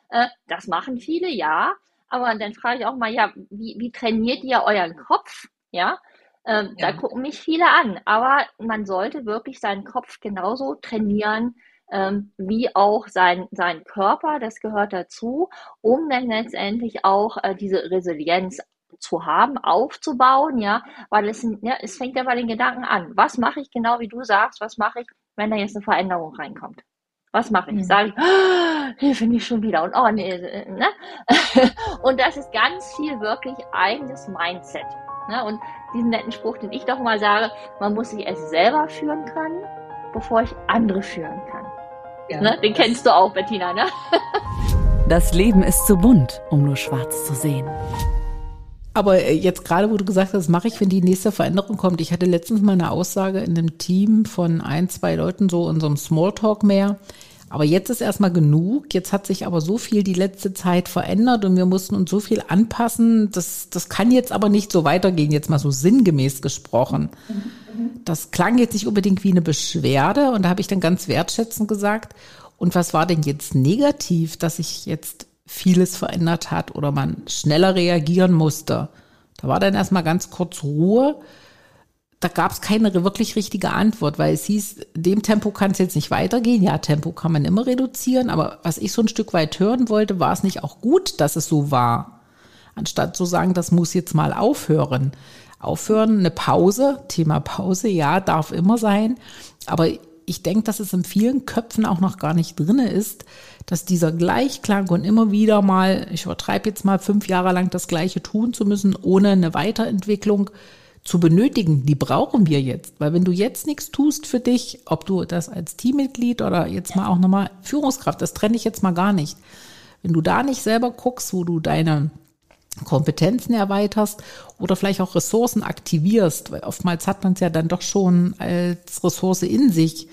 Äh, das machen viele, ja. Aber dann frage ich auch mal, ja, wie, wie trainiert ihr euren Kopf? Ja, ähm, ja. Da gucken mich viele an, aber man sollte wirklich seinen Kopf genauso trainieren, ähm, wie auch sein, sein Körper, das gehört dazu, um dann letztendlich auch äh, diese Resilienz zu haben, aufzubauen, ja, weil es, ja, es fängt ja bei den Gedanken an. Was mache ich genau, wie du sagst, was mache ich, wenn da jetzt eine Veränderung reinkommt? Was mache ich? Mhm. Sage ich, oh, hilfe nicht schon wieder und oh nee, ne? und das ist ganz viel wirklich eigenes Mindset. Ne? Und diesen netten Spruch, den ich doch mal sage, man muss sich erst selber führen können, bevor ich andere führen kann. Ja, ne? Den kennst du auch, Bettina, ne? das Leben ist zu bunt, um nur schwarz zu sehen. Aber äh, jetzt gerade, wo du gesagt hast, das mache ich, wenn die nächste Veränderung kommt. Ich hatte letztens mal eine Aussage in einem Team von ein, zwei Leuten, so in so einem Smalltalk mehr. Aber jetzt ist erstmal genug. Jetzt hat sich aber so viel die letzte Zeit verändert und wir mussten uns so viel anpassen. Das, das kann jetzt aber nicht so weitergehen, jetzt mal so sinngemäß gesprochen. Das klang jetzt nicht unbedingt wie eine Beschwerde und da habe ich dann ganz wertschätzend gesagt. Und was war denn jetzt negativ, dass sich jetzt vieles verändert hat oder man schneller reagieren musste? Da war dann erstmal ganz kurz Ruhe da gab es keine wirklich richtige Antwort, weil es hieß, dem Tempo kann es jetzt nicht weitergehen. Ja, Tempo kann man immer reduzieren, aber was ich so ein Stück weit hören wollte, war es nicht auch gut, dass es so war? Anstatt zu sagen, das muss jetzt mal aufhören. Aufhören, eine Pause, Thema Pause, ja, darf immer sein. Aber ich denke, dass es in vielen Köpfen auch noch gar nicht drinne ist, dass dieser Gleichklang und immer wieder mal, ich übertreibe jetzt mal fünf Jahre lang das Gleiche tun zu müssen, ohne eine Weiterentwicklung, zu benötigen, die brauchen wir jetzt. Weil wenn du jetzt nichts tust für dich, ob du das als Teammitglied oder jetzt mal auch nochmal Führungskraft, das trenne ich jetzt mal gar nicht. Wenn du da nicht selber guckst, wo du deine Kompetenzen erweiterst oder vielleicht auch Ressourcen aktivierst, weil oftmals hat man es ja dann doch schon als Ressource in sich,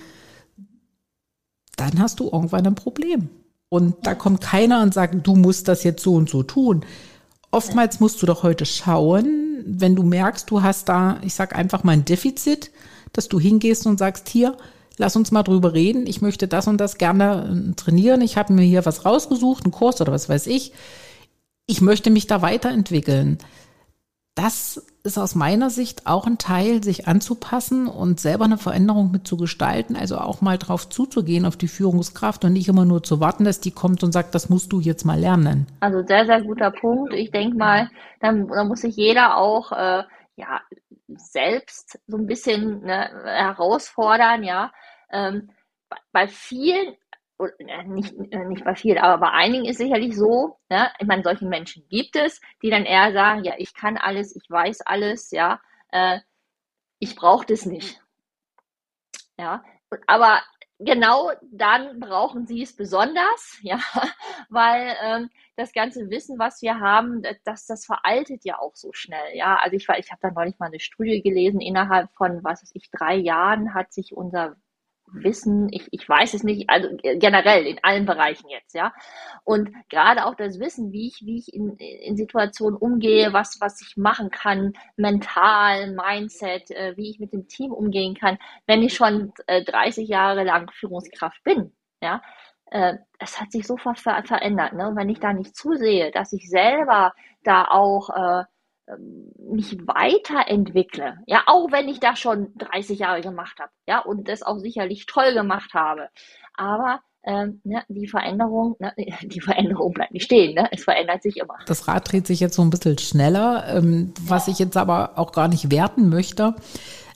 dann hast du irgendwann ein Problem. Und da kommt keiner und sagt, du musst das jetzt so und so tun. Oftmals musst du doch heute schauen, wenn du merkst, du hast da, ich sag einfach mal ein Defizit, dass du hingehst und sagst, hier, lass uns mal drüber reden, ich möchte das und das gerne äh, trainieren, ich habe mir hier was rausgesucht, einen Kurs oder was weiß ich, ich möchte mich da weiterentwickeln. Das ist aus meiner Sicht auch ein Teil, sich anzupassen und selber eine Veränderung mit zu gestalten, also auch mal drauf zuzugehen auf die Führungskraft und nicht immer nur zu warten, dass die kommt und sagt, das musst du jetzt mal lernen. Also sehr, sehr guter Punkt. Ich denke mal, dann muss sich jeder auch äh, ja, selbst so ein bisschen ne, herausfordern, ja. Ähm, bei vielen nicht, äh, nicht bei vielen, aber bei einigen ist sicherlich so, ne? ich meine, solche Menschen gibt es, die dann eher sagen, ja, ich kann alles, ich weiß alles, ja, äh, ich brauche das nicht. Ja, aber genau dann brauchen sie es besonders, ja, weil ähm, das ganze Wissen, was wir haben, das, das veraltet ja auch so schnell, ja. Also ich ich habe da neulich mal eine Studie gelesen, innerhalb von, was weiß ich, drei Jahren hat sich unser Wissen, ich, ich weiß es nicht, also generell in allen Bereichen jetzt, ja. Und gerade auch das Wissen, wie ich, wie ich in, in Situationen umgehe, was, was ich machen kann, mental, Mindset, äh, wie ich mit dem Team umgehen kann, wenn ich schon äh, 30 Jahre lang Führungskraft bin, ja. Äh, es hat sich so ver verändert, ne? Und wenn ich da nicht zusehe, dass ich selber da auch äh, mich weiterentwickle. Ja, auch wenn ich das schon 30 Jahre gemacht habe. Ja, und das auch sicherlich toll gemacht habe. Aber ähm, ne, die Veränderung, ne, die Veränderung bleibt nicht stehen, ne? es verändert sich immer. Das Rad dreht sich jetzt so ein bisschen schneller, ähm, was ich jetzt aber auch gar nicht werten möchte.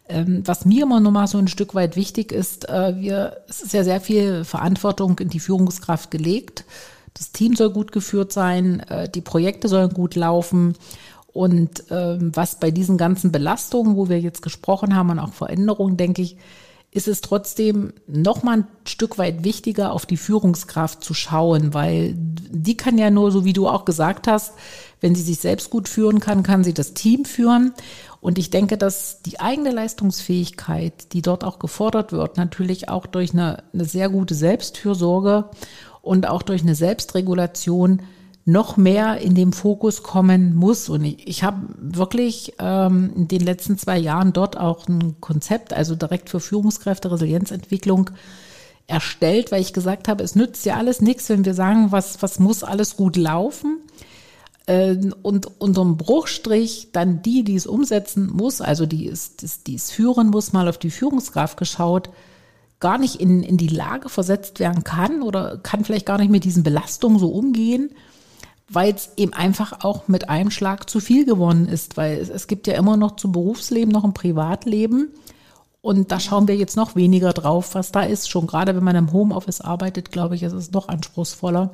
Ähm, was mir immer noch mal so ein Stück weit wichtig ist, äh, wir, es ist ja sehr viel Verantwortung in die Führungskraft gelegt. Das Team soll gut geführt sein, äh, die Projekte sollen gut laufen. Und ähm, was bei diesen ganzen Belastungen, wo wir jetzt gesprochen haben und auch Veränderungen, denke ich, ist es trotzdem noch mal ein Stück weit wichtiger, auf die Führungskraft zu schauen, weil die kann ja nur, so wie du auch gesagt hast, wenn sie sich selbst gut führen kann, kann sie das Team führen. Und ich denke, dass die eigene Leistungsfähigkeit, die dort auch gefordert wird, natürlich auch durch eine, eine sehr gute Selbstfürsorge und auch durch eine Selbstregulation noch mehr in den Fokus kommen muss. Und ich, ich habe wirklich ähm, in den letzten zwei Jahren dort auch ein Konzept, also direkt für Führungskräfte, Resilienzentwicklung, erstellt, weil ich gesagt habe, es nützt ja alles nichts, wenn wir sagen, was, was muss alles gut laufen. Äh, und unterm Bruchstrich dann die, die es umsetzen muss, also die es, die es führen muss, mal auf die Führungskraft geschaut, gar nicht in, in die Lage versetzt werden kann oder kann vielleicht gar nicht mit diesen Belastungen so umgehen weil es eben einfach auch mit einem Schlag zu viel geworden ist, weil es, es gibt ja immer noch zum Berufsleben noch ein Privatleben Und da schauen wir jetzt noch weniger drauf, was da ist. Schon gerade wenn man im Homeoffice arbeitet, glaube ich, ist es noch anspruchsvoller.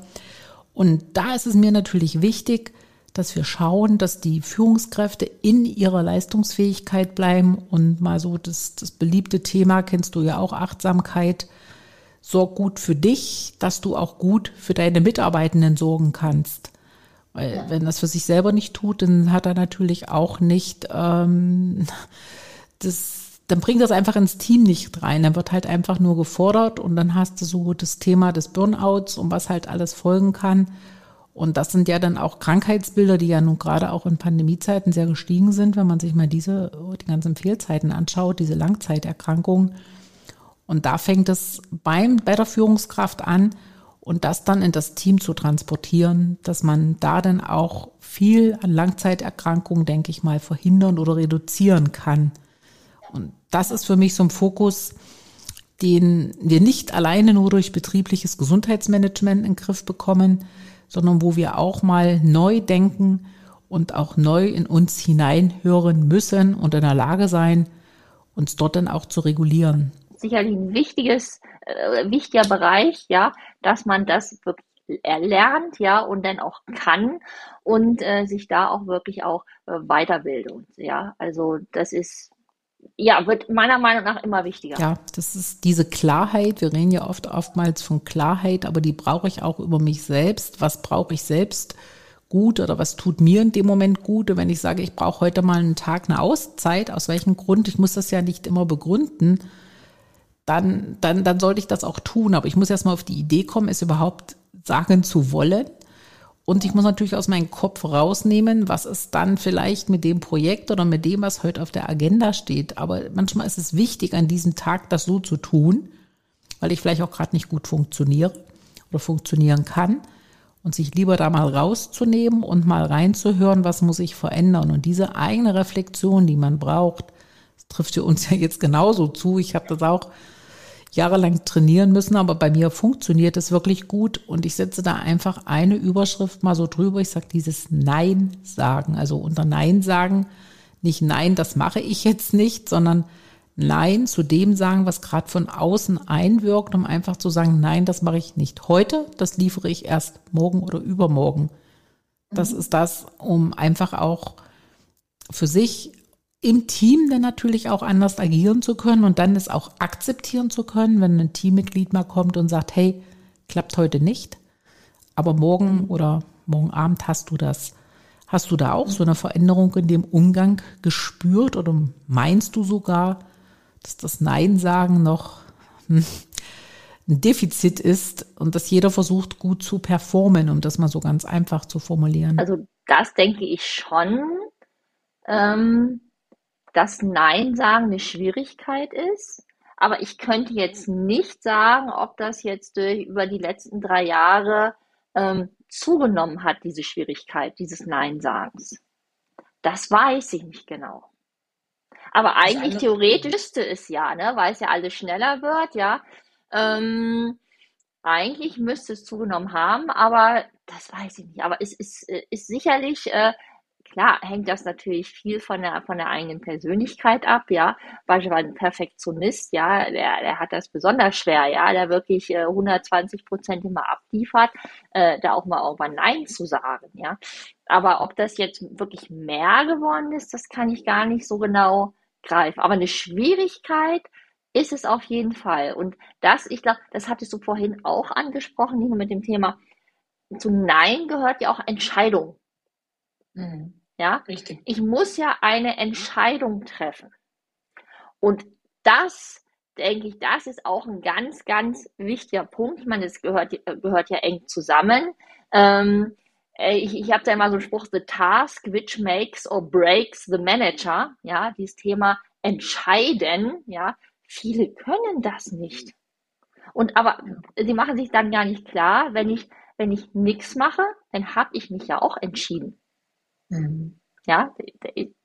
Und da ist es mir natürlich wichtig, dass wir schauen, dass die Führungskräfte in ihrer Leistungsfähigkeit bleiben und mal so das, das beliebte Thema kennst du ja auch Achtsamkeit. Sorg gut für dich, dass du auch gut für deine Mitarbeitenden sorgen kannst. Weil ja. wenn das für sich selber nicht tut, dann hat er natürlich auch nicht ähm, das dann bringt das einfach ins Team nicht rein. Dann wird halt einfach nur gefordert und dann hast du so das Thema des Burnouts und was halt alles folgen kann. Und das sind ja dann auch Krankheitsbilder, die ja nun gerade auch in Pandemiezeiten sehr gestiegen sind, wenn man sich mal diese, die ganzen Fehlzeiten anschaut, diese Langzeiterkrankungen. Und da fängt es beim, bei der Führungskraft an und das dann in das Team zu transportieren, dass man da dann auch viel an Langzeiterkrankungen, denke ich mal, verhindern oder reduzieren kann. Und das ist für mich so ein Fokus, den wir nicht alleine nur durch betriebliches Gesundheitsmanagement in den Griff bekommen, sondern wo wir auch mal neu denken und auch neu in uns hineinhören müssen und in der Lage sein, uns dort dann auch zu regulieren. Sicherlich ein wichtiges, äh, wichtiger Bereich, ja, dass man das wirklich erlernt, ja, und dann auch kann und äh, sich da auch wirklich auch äh, weiterbildet, ja. Also das ist ja, wird meiner Meinung nach immer wichtiger. Ja, das ist diese Klarheit. Wir reden ja oft oftmals von Klarheit, aber die brauche ich auch über mich selbst. Was brauche ich selbst gut oder was tut mir in dem Moment gut? Und wenn ich sage, ich brauche heute mal einen Tag eine Auszeit, aus welchem Grund, ich muss das ja nicht immer begründen, dann, dann, dann sollte ich das auch tun. Aber ich muss erst mal auf die Idee kommen, es überhaupt sagen zu wollen. Und ich muss natürlich aus meinem Kopf rausnehmen, was ist dann vielleicht mit dem Projekt oder mit dem, was heute auf der Agenda steht. Aber manchmal ist es wichtig, an diesem Tag das so zu tun, weil ich vielleicht auch gerade nicht gut funktioniere oder funktionieren kann. Und sich lieber da mal rauszunehmen und mal reinzuhören, was muss ich verändern. Und diese eigene Reflexion, die man braucht, das trifft für uns ja jetzt genauso zu. Ich habe das auch jahrelang trainieren müssen, aber bei mir funktioniert es wirklich gut und ich setze da einfach eine Überschrift mal so drüber. Ich sage dieses Nein sagen, also unter Nein sagen nicht Nein, das mache ich jetzt nicht, sondern Nein zu dem sagen, was gerade von außen einwirkt, um einfach zu sagen, nein, das mache ich nicht heute, das liefere ich erst morgen oder übermorgen. Das mhm. ist das, um einfach auch für sich im Team dann natürlich auch anders agieren zu können und dann es auch akzeptieren zu können, wenn ein Teammitglied mal kommt und sagt, hey, klappt heute nicht, aber morgen oder morgen Abend hast du das. Hast du da auch so eine Veränderung in dem Umgang gespürt oder meinst du sogar, dass das Nein sagen noch ein Defizit ist und dass jeder versucht, gut zu performen, um das mal so ganz einfach zu formulieren? Also das denke ich schon. Ähm dass Nein sagen eine Schwierigkeit ist. Aber ich könnte jetzt nicht sagen, ob das jetzt durch, über die letzten drei Jahre ähm, zugenommen hat, diese Schwierigkeit dieses Nein-Sagens. Das weiß ich nicht genau. Aber eigentlich theoretisch müsste es ja, ne, weil es ja alles schneller wird, ja. Ähm, eigentlich müsste es zugenommen haben, aber das weiß ich nicht. Aber es ist, äh, ist sicherlich äh, Klar hängt das natürlich viel von der, von der eigenen Persönlichkeit ab, ja. Beispielsweise ein Perfektionist, ja, der, der hat das besonders schwer, ja, der wirklich äh, 120 Prozent immer abliefert, äh, da auch mal irgendwann Nein zu sagen, ja. Aber ob das jetzt wirklich mehr geworden ist, das kann ich gar nicht so genau greifen. Aber eine Schwierigkeit ist es auf jeden Fall. Und das, ich glaube, das hattest du vorhin auch angesprochen, nicht nur mit dem Thema, zu Nein gehört ja auch Entscheidung. Mhm. Ja, richtig. Ich muss ja eine Entscheidung treffen. Und das, denke ich, das ist auch ein ganz, ganz wichtiger Punkt. Ich meine, das gehört, gehört ja eng zusammen. Ähm, äh, ich, ich habe da immer so einen Spruch, the task which makes or breaks the manager. Ja, dieses Thema entscheiden. Ja, viele können das nicht. Und aber sie machen sich dann gar nicht klar, wenn ich, wenn ich nichts mache, dann habe ich mich ja auch entschieden. Mhm. Ja,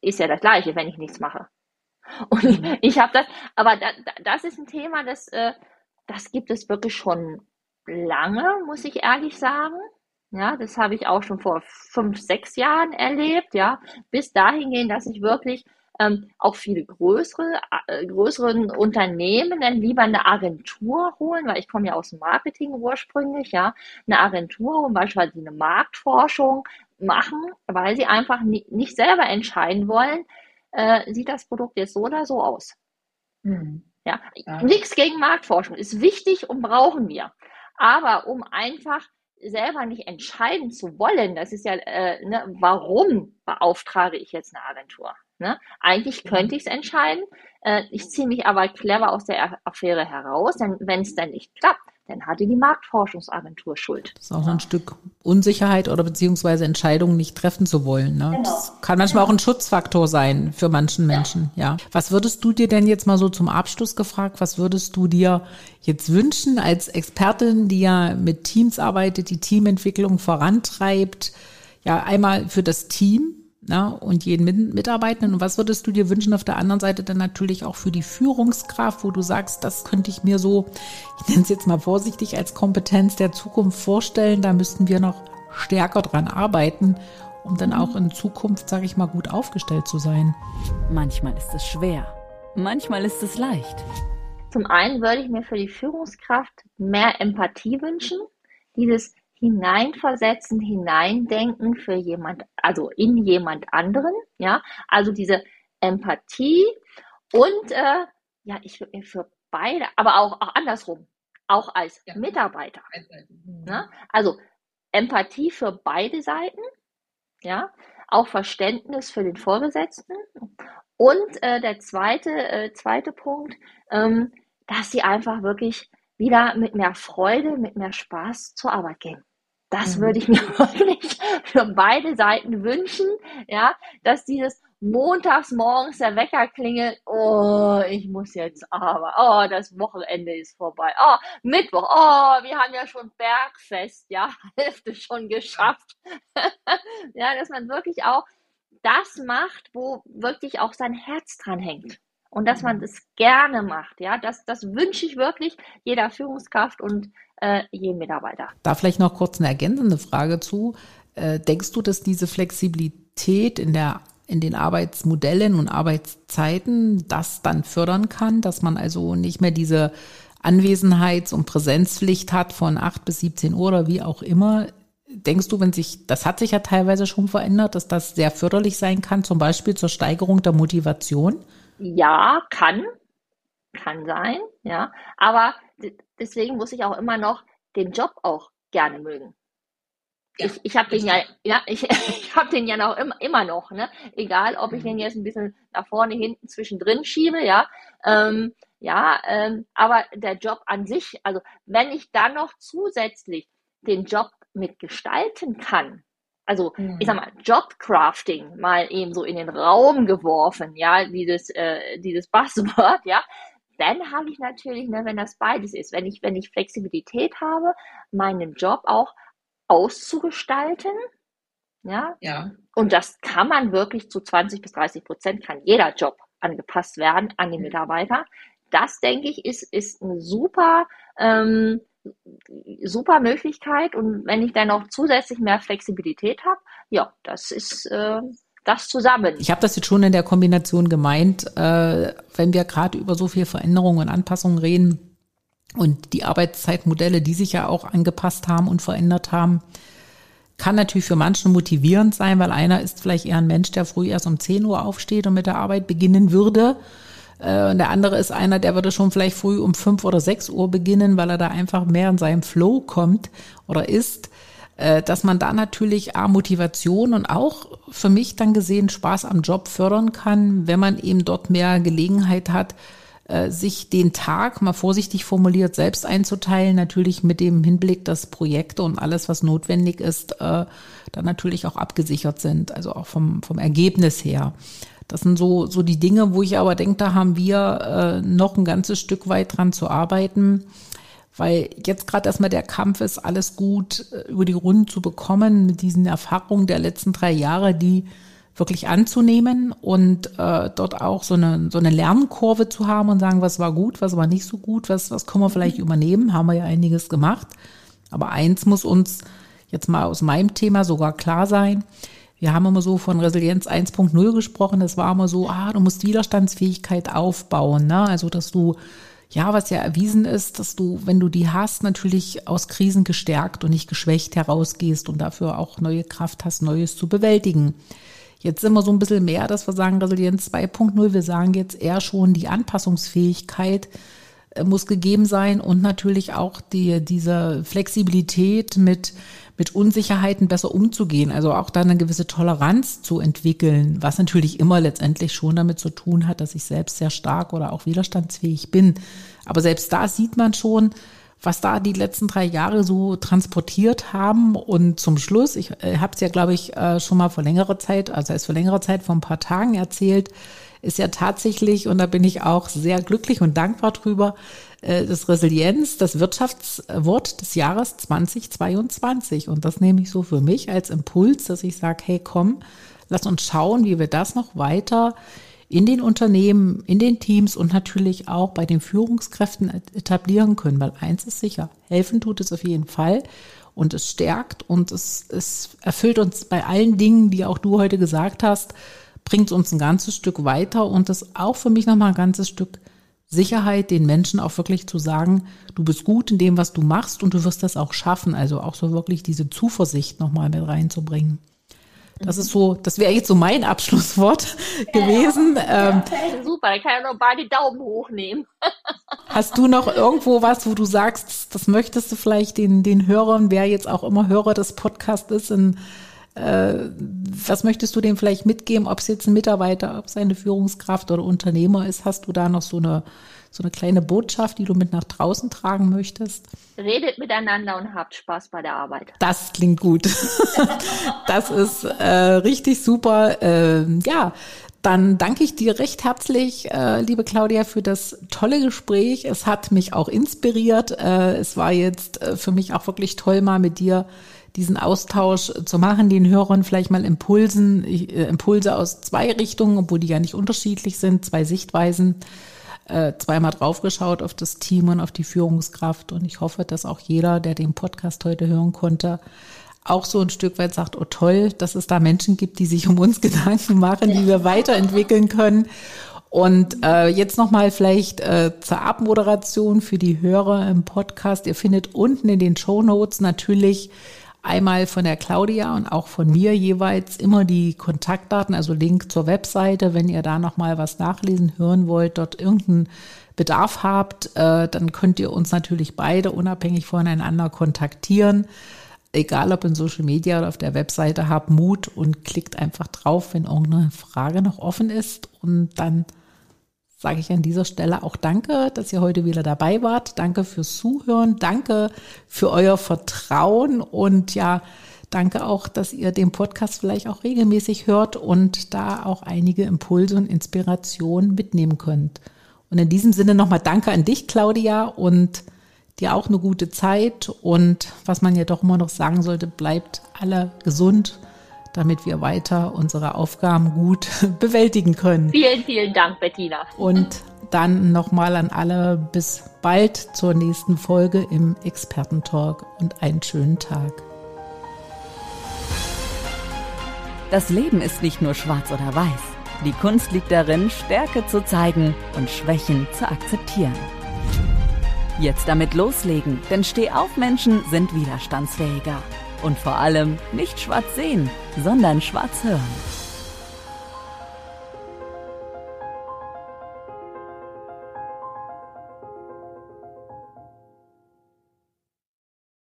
ist ja das Gleiche, wenn ich nichts mache. Und mhm. ich habe das, aber da, das ist ein Thema, das, äh, das gibt es wirklich schon lange, muss ich ehrlich sagen. Ja, das habe ich auch schon vor fünf, sechs Jahren erlebt, ja, bis dahin gehen, dass ich wirklich ähm, auch viele größere, äh, größeren Unternehmen dann lieber eine Agentur holen, weil ich komme ja aus dem Marketing ursprünglich, ja, eine Agentur holen, beispielsweise eine Marktforschung machen, weil sie einfach nie, nicht selber entscheiden wollen, äh, sieht das Produkt jetzt so oder so aus. Hm. Ja, ja. nichts gegen Marktforschung, ist wichtig und brauchen wir. Aber um einfach selber nicht entscheiden zu wollen, das ist ja, äh, ne, warum beauftrage ich jetzt eine Agentur? Ne? Eigentlich könnte ich es entscheiden. Äh, ich ziehe mich aber clever aus der Affäre heraus, denn wenn es dann nicht klappt, dann hatte die Marktforschungsagentur Schuld. Das ist auch ja. ein Stück Unsicherheit oder beziehungsweise Entscheidungen nicht treffen zu wollen. Ne? Genau. Das kann manchmal auch ein Schutzfaktor sein für manchen Menschen. Ja. ja. Was würdest du dir denn jetzt mal so zum Abschluss gefragt, was würdest du dir jetzt wünschen als Expertin, die ja mit Teams arbeitet, die Teamentwicklung vorantreibt? Ja, einmal für das Team, na, und jeden Mitarbeitenden. Und was würdest du dir wünschen auf der anderen Seite dann natürlich auch für die Führungskraft, wo du sagst, das könnte ich mir so, ich nenne es jetzt mal vorsichtig, als Kompetenz der Zukunft vorstellen. Da müssten wir noch stärker dran arbeiten, um dann auch in Zukunft, sage ich mal, gut aufgestellt zu sein. Manchmal ist es schwer, manchmal ist es leicht. Zum einen würde ich mir für die Führungskraft mehr Empathie wünschen, dieses hineinversetzen, hineindenken für jemand, also in jemand anderen, ja, also diese Empathie und äh, ja, ich würde mir für beide, aber auch, auch andersrum, auch als ja. Mitarbeiter, mhm. ne? also Empathie für beide Seiten, ja, auch Verständnis für den Vorgesetzten und äh, der zweite, äh, zweite Punkt, ähm, dass sie einfach wirklich wieder mit mehr Freude, mit mehr Spaß zur Arbeit gehen. Das mhm. würde ich mir wirklich für beide Seiten wünschen, ja, dass dieses montags morgens der Wecker klingelt, oh, ich muss jetzt aber, oh, das Wochenende ist vorbei, oh, Mittwoch, oh, wir haben ja schon Bergfest, ja, Hälfte schon geschafft. ja, dass man wirklich auch das macht, wo wirklich auch sein Herz dran hängt. Und dass man mhm. das gerne macht, ja, das, das wünsche ich wirklich jeder Führungskraft und äh, jedem Mitarbeiter. Da vielleicht noch kurz eine ergänzende Frage zu. Äh, denkst du, dass diese Flexibilität in der in den Arbeitsmodellen und Arbeitszeiten das dann fördern kann, dass man also nicht mehr diese Anwesenheits- und Präsenzpflicht hat von 8 bis 17 Uhr oder wie auch immer. Denkst du, wenn sich, das hat sich ja teilweise schon verändert, dass das sehr förderlich sein kann, zum Beispiel zur Steigerung der Motivation? Ja, kann. Kann sein, ja. Aber deswegen muss ich auch immer noch den Job auch gerne mögen. Ja, ich ich habe den ja, ja, ich, ich habe den ja noch immer, immer noch, ne? Egal, ob ich den mhm. jetzt ein bisschen nach vorne, hinten, zwischendrin schiebe, ja. Ähm, ja, ähm, aber der Job an sich, also wenn ich dann noch zusätzlich den Job mitgestalten kann, also mhm. ich sag mal, Jobcrafting mal eben so in den Raum geworfen, ja, dieses, äh, dieses Buzzword, ja, dann habe ich natürlich, ne, wenn das beides ist, wenn ich, wenn ich Flexibilität habe, meinen Job auch auszugestalten, ja, ja. Und das kann man wirklich zu 20 bis 30 Prozent, kann jeder Job angepasst werden an den mhm. Mitarbeiter. Das, denke ich, ist, ist eine super, ähm, super Möglichkeit. Und wenn ich dann noch zusätzlich mehr Flexibilität habe, ja, das ist, äh, das zusammen. Ich habe das jetzt schon in der Kombination gemeint, äh, wenn wir gerade über so viel Veränderungen und Anpassungen reden und die Arbeitszeitmodelle, die sich ja auch angepasst haben und verändert haben, kann natürlich für manchen motivierend sein, weil einer ist vielleicht eher ein Mensch, der früh erst um 10 Uhr aufsteht und mit der Arbeit beginnen würde. Äh, und der andere ist einer, der würde schon vielleicht früh um 5 oder 6 Uhr beginnen, weil er da einfach mehr in seinem Flow kommt oder ist. Äh, dass man da natürlich A, Motivation und auch für mich dann gesehen Spaß am Job fördern kann, wenn man eben dort mehr Gelegenheit hat, äh, sich den Tag mal vorsichtig formuliert selbst einzuteilen, natürlich mit dem Hinblick, dass Projekte und alles, was notwendig ist, äh, dann natürlich auch abgesichert sind, also auch vom, vom Ergebnis her. Das sind so, so die Dinge, wo ich aber denke, da haben wir äh, noch ein ganzes Stück weit dran zu arbeiten. Weil jetzt gerade erstmal der Kampf ist, alles gut äh, über die Runden zu bekommen, mit diesen Erfahrungen der letzten drei Jahre, die wirklich anzunehmen und äh, dort auch so eine, so eine Lernkurve zu haben und sagen, was war gut, was war nicht so gut, was, was können wir vielleicht übernehmen, haben wir ja einiges gemacht. Aber eins muss uns jetzt mal aus meinem Thema sogar klar sein, wir haben immer so von Resilienz 1.0 gesprochen. Das war immer so, ah, du musst Widerstandsfähigkeit aufbauen. Ne? Also, dass du, ja, was ja erwiesen ist, dass du, wenn du die hast, natürlich aus Krisen gestärkt und nicht geschwächt herausgehst und dafür auch neue Kraft hast, Neues zu bewältigen. Jetzt sind wir so ein bisschen mehr, dass wir sagen Resilienz 2.0. Wir sagen jetzt eher schon die Anpassungsfähigkeit äh, muss gegeben sein und natürlich auch die, diese Flexibilität mit mit Unsicherheiten besser umzugehen, also auch da eine gewisse Toleranz zu entwickeln, was natürlich immer letztendlich schon damit zu tun hat, dass ich selbst sehr stark oder auch widerstandsfähig bin. Aber selbst da sieht man schon, was da die letzten drei Jahre so transportiert haben. Und zum Schluss, ich äh, habe es ja, glaube ich, äh, schon mal vor längerer Zeit, also erst vor längerer Zeit, vor ein paar Tagen erzählt, ist ja tatsächlich, und da bin ich auch sehr glücklich und dankbar drüber, äh, das Resilienz, das Wirtschaftswort des Jahres 2022. Und das nehme ich so für mich als Impuls, dass ich sage, hey komm, lass uns schauen, wie wir das noch weiter in den Unternehmen, in den Teams und natürlich auch bei den Führungskräften etablieren können. Weil eins ist sicher, helfen tut es auf jeden Fall und es stärkt und es, es erfüllt uns bei allen Dingen, die auch du heute gesagt hast, bringt uns ein ganzes Stück weiter und das auch für mich nochmal ein ganzes Stück Sicherheit, den Menschen auch wirklich zu sagen, du bist gut in dem, was du machst und du wirst das auch schaffen. Also auch so wirklich diese Zuversicht nochmal mit reinzubringen. Das ist so, das wäre jetzt so mein Abschlusswort ja, gewesen. Ja, ähm, super, ich kann ja noch beide Daumen hochnehmen. hast du noch irgendwo was, wo du sagst, das möchtest du vielleicht den, den Hörern, wer jetzt auch immer Hörer des Podcasts ist, in, was möchtest du dem vielleicht mitgeben, ob es jetzt ein Mitarbeiter, ob es eine Führungskraft oder Unternehmer ist? Hast du da noch so eine, so eine kleine Botschaft, die du mit nach draußen tragen möchtest? Redet miteinander und habt Spaß bei der Arbeit. Das klingt gut. das ist äh, richtig super. Äh, ja, dann danke ich dir recht herzlich, äh, liebe Claudia, für das tolle Gespräch. Es hat mich auch inspiriert. Äh, es war jetzt äh, für mich auch wirklich toll, mal mit dir diesen Austausch zu machen, den Hörern vielleicht mal Impulsen, äh, Impulse aus zwei Richtungen, obwohl die ja nicht unterschiedlich sind, zwei Sichtweisen, äh, zweimal draufgeschaut auf das Team und auf die Führungskraft. Und ich hoffe, dass auch jeder, der den Podcast heute hören konnte, auch so ein Stück weit sagt, oh toll, dass es da Menschen gibt, die sich um uns Gedanken machen, die wir weiterentwickeln können. Und äh, jetzt nochmal vielleicht äh, zur Abmoderation für die Hörer im Podcast. Ihr findet unten in den Show Notes natürlich einmal von der Claudia und auch von mir jeweils immer die Kontaktdaten, also Link zur Webseite, wenn ihr da nochmal was nachlesen, hören wollt, dort irgendeinen Bedarf habt, äh, dann könnt ihr uns natürlich beide unabhängig voneinander kontaktieren. Egal ob in Social Media oder auf der Webseite, habt Mut und klickt einfach drauf, wenn irgendeine Frage noch offen ist und dann sage ich an dieser Stelle auch danke, dass ihr heute wieder dabei wart. Danke fürs Zuhören. Danke für euer Vertrauen und ja, danke auch, dass ihr den Podcast vielleicht auch regelmäßig hört und da auch einige Impulse und Inspirationen mitnehmen könnt. Und in diesem Sinne nochmal danke an dich, Claudia, und dir auch eine gute Zeit. Und was man ja doch immer noch sagen sollte, bleibt alle gesund damit wir weiter unsere Aufgaben gut bewältigen können. Vielen, vielen Dank, Bettina. Und dann nochmal an alle bis bald zur nächsten Folge im Expertentalk und einen schönen Tag. Das Leben ist nicht nur schwarz oder weiß. Die Kunst liegt darin, Stärke zu zeigen und Schwächen zu akzeptieren. Jetzt damit loslegen, denn Stehaufmenschen sind widerstandsfähiger und vor allem nicht schwarz sehen, sondern schwarz hören.